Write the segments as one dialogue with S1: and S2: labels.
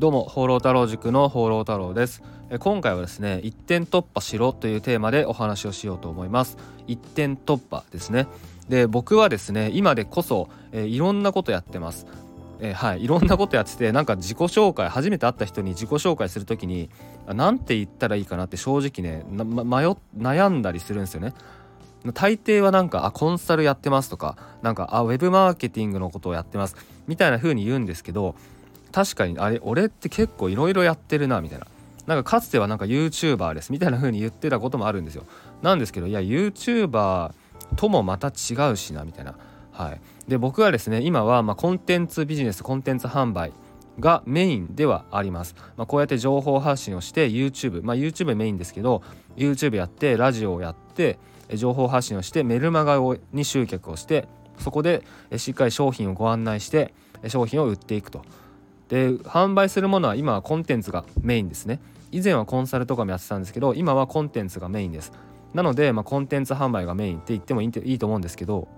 S1: どうも放浪太郎塾の放浪太郎です。今回はですね一点突破しろというテーマでお話をしようと思います。一点突破ですね。で僕はですね今でこそ、え、いろんなことやってます。え、はい、いろんなことやっててなんか自己紹介初めて会った人に自己紹介する時に何て言ったらいいかなって正直ね迷悩んだりするんですよね。大抵はなんかあコンサルやってますとかなんかあウェブマーケティングのことをやってますみたいな風に言うんですけど確かにあれ俺って結構いろいろやってるなみたいな。なんかかつてはなんか YouTuber ですみたいな風に言ってたこともあるんですよ。なんですけどいや YouTuber ともまた違うしなみたいな。はい。で僕はですね今はまコンテンツビジネスコンテンツ販売がメインではあります、まあ、こうやって情報発信をして YouTube まあ YouTube メインですけど YouTube やってラジオをやって情報発信をしてメルマガに集客をしてそこでしっかり商品をご案内して商品を売っていくと。で販売するものは今はコンテンツがメインですね。以前はコンサルとかもやってたんですけど今はコンテンツがメインです。なので、まあ、コンテンツ販売がメインって言ってもいいと思うんですけど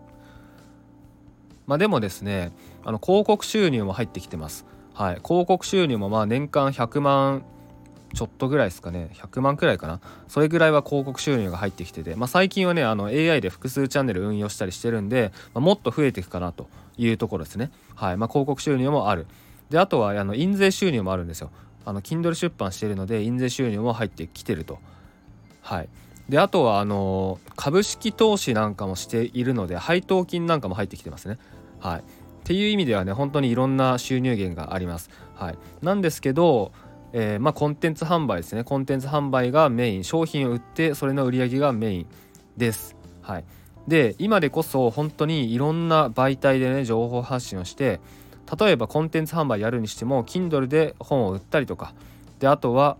S1: まあでもですねあの広告収入も入ってきてます。はい。広告収入もまあ年間100万ちょっとぐらいですかね。100万くらいかな。それぐらいは広告収入が入ってきてて、まあ、最近はねあの AI で複数チャンネル運用したりしてるんで、まあ、もっと増えていくかなというところですね。はい。まあ、広告収入もある。であとはあの印税収入もあるんですよ。あの Kindle 出版しているので印税収入も入ってきてると。はい。であとはあの株式投資なんかもしているので配当金なんかも入ってきてますね。はい。っていう意味ではね本当にいろんな収入源があります。はい。なんですけどえー、まあコンテンツ販売ですね。コンテンツ販売がメイン。商品を売ってそれの売り上げがメインです。はい。で今でこそ本当にいろんな媒体でね情報発信をして例えばコンテンツ販売やるにしても Kindle で本を売ったりとか。であとは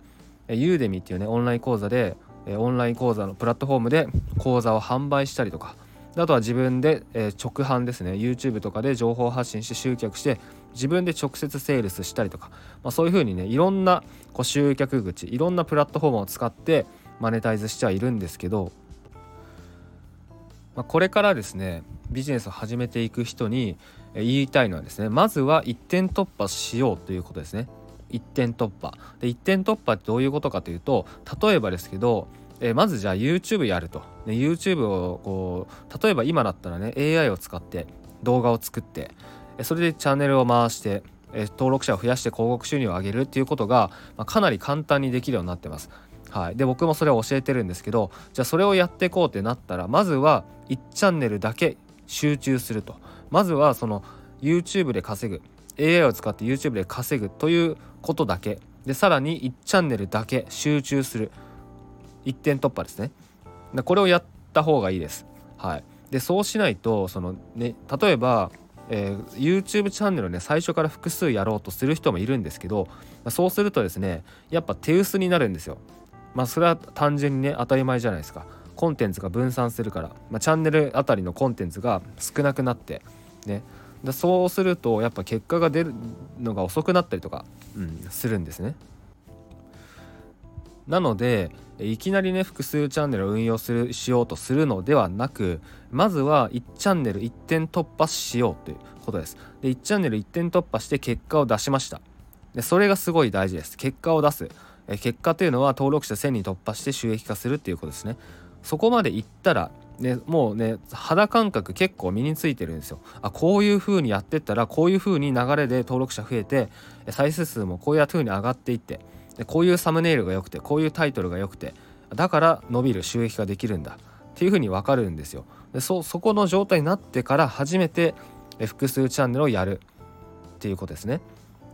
S1: ユーデミっていうねオンライン講座でオンライン講座のプラットフォームで講座を販売したりとか。あとは自分で、え直販ですね。YouTube とかで情報発信して集客して自分で直接セールスしたりとか、まあ、そういうふうにねいろんなこう集客口いろんなプラットフォームを使ってマネタイズしてはいるんですけど、まあ、これからですねビジネスを始めていく人に言いたいのはですねまずは一点突破しようということですね。一点突破。で一点突破ってどういうことかというと例えばですけどえまずじゃあ YouTube やると、ね、YouTube をこう例えば今だったらね AI を使って動画を作ってそれでチャンネルを回して登録者を増やして広告収入を上げるっていうことが、まあ、かなり簡単にできるようになってます。はい、で僕もそれを教えてるんですけどじゃあそれをやっていこうってなったらまずは1チャンネルだけ集中すると。まずはその YouTube で稼ぐ。AI を使って YouTube で稼ぐということだけ。でさらに1チャンネルだけ集中する。一点突破ですね。これをやった方がいいです。はい。でそうしないとそのね例えばえー、YouTube チャンネルをね最初から複数やろうとする人もいるんですけどそうするとですねやっぱ手薄になるんですよ。まあそれは単純にね当たり前じゃないですか。コンテンツが分散するから、まあ、チャンネルあたりのコンテンツが少なくなってね。でそうするとやっぱ結果が出るのが遅くなったりとか、うん、するんですね。なのでいきなりね複数チャンネルを運用するしようとするのではなくまずは1チャンネル1点突破しようということです。で1チャンネル1点突破して結果を出しました。でそれがすごい大事です。結果を出す。結果というのは登録者1000に突破して収益化するっていうことですね。そこまでいったらね、もうね肌感覚結構身についてるんですよ。あこういう風にやってったらこういう風に流れで登録者増えて再生数もこういう風に上がっていってでこういうサムネイルが良くてこういうタイトルが良くてだから伸びる収益ができるんだっていうふうに分かるんですよ。でそそこの状態になってから初めて複数チャンネルをやるっていうことですね。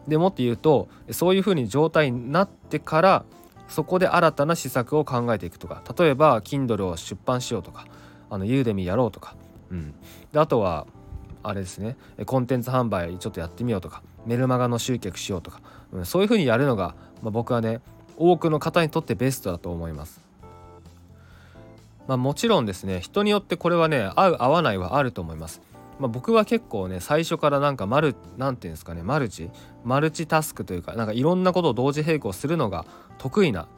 S1: でもっと言うとそういうふうに状態になってからそこで新たな施策を考えていくとか。例えば Kindle を出版しようとか。あのユーデミやろうとか、うん、であとはあれですね。コンテンツ販売ちょっとやってみようとか。メルマガの集客しようとか、うん、そういうふうにやるのが、まあ、僕はね多くの方にとってベストだと思います。まあ、もちろんですね人によってこれはね合う合わないはあると思います。まあ、僕は結構ね最初からなんかマルなんて言うんですかねマルチマルチタスクというかなんかいろんなことを同時並行するのが得意な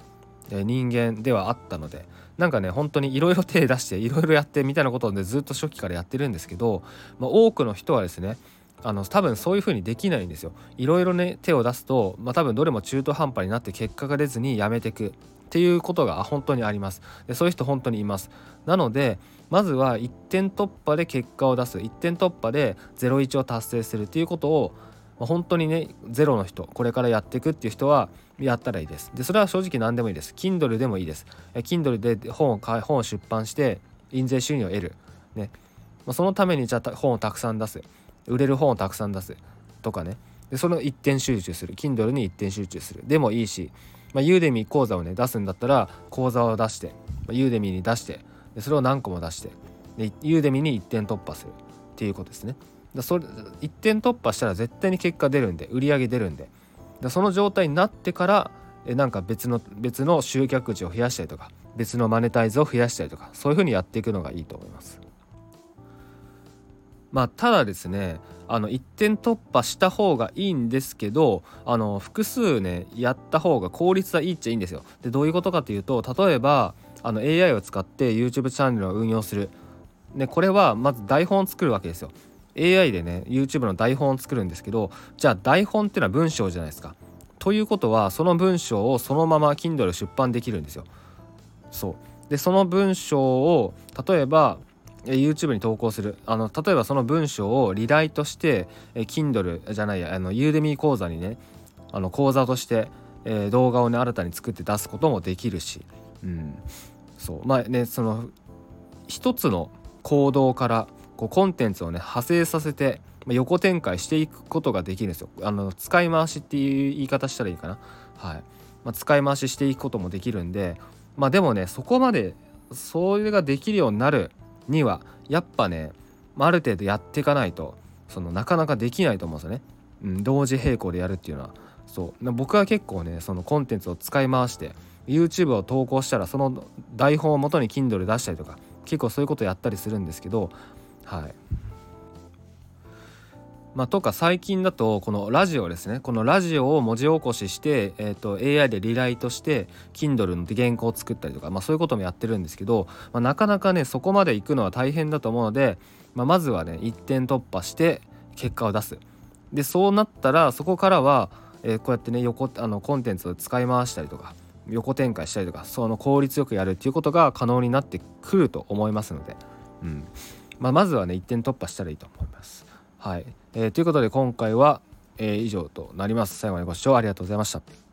S1: 人間ではあったのでなんかね本当にいろいろ手出していろいろやってみたいなことをねずっと初期からやってるんですけど、まあ、多くの人はですねあの多分そういう風にできないんですよ。いろいろね手を出すと、まあ、多分どれも中途半端になって結果が出ずにやめていく。っていうことが本当にあります。でそういう人本当にいます。なのでまずは1点突破で結果を出す。1点突破で01を達成する。っていうことを本当にねゼロの人これからやっていくっていう人はやったらいいです。でそれは正直何でもいいです。Kindle でもいいです。Kindle で本を買い本を出版して印税収入を得る。ね。まあそのためにじゃあ本をたくさん出す。売れる本をたくさん出すとかね。でその一点集中する。Kindle に一点集中する。でもいいしまあ、ユーデミー講座をね出すんだったら講座を出して、まあ、ユーデミーに出してでそれを何個も出してでユーデミーに1点突破する。っていうことですね。だそれ1点突破したら絶対に結果出るんで売り上げ出るんで。でその状態になってからえなんか別の別の集客値を増やしたりとか別のマネタイズを増やしたりとかそういうふうにやっていくのがいいと思います。まあただですねあの1点突破した方がいいんですけどあの複数ねやった方が効率はいいっちゃいいんですよ。でどういうことかというと例えばあの AI を使って YouTube チャンネルを運用する。でこれはまず台本を作るわけですよ。AI でね YouTube の台本を作るんですけどじゃあ台本っていうのは文章じゃないですか。ということはその文章をそのまま Kindle 出版できるんですよ。そうでその文章を例えば YouTube に投稿するあの例えばその文章をリライとして Kindle じゃないやあの Udemy 講座にねあの講座として、えー、動画をね新たに作って出すこともできるし、うん、そうまあねその一つの行動からこうコンテンツをね派生させてまあ横展開していくことができるんですよ。あの使い回しっていう言い方したらいいかな。はい。まあ、使い回ししていくこともできるんで、まあでもねそこまでそれができるようになるにはやっぱねある程度やっていかないとそのなかなかできないと思うんですよね。うん、同時並行でやるっていうのは。そう。僕は結構ねそのコンテンツを使い回して YouTube を投稿したらその台本を元に Kindle 出したりとか結構そういうことやったりするんですけどはい。まあ、とか最近だとこのラジオですね。このラジオを文字起こしして、えーと、AI でリライトして Kindle の原稿を作ったりとか、まあ、そういうこともやってるんですけど、まあ、なかなかねそこまで行くのは大変だと思うので、まあ、まずはね一点突破して結果を出す。でそうなったらそこからは、えー、こうやってね横あのコンテンツを使い回したりとか横展開したりとかその効率よくやるっていうことが可能になってくると思いますので、うん。まあ、まずはね一点突破したらいいと思います。はい、えー、ということで今回は、えー、以上となります。最後までご視聴ありがとうございました。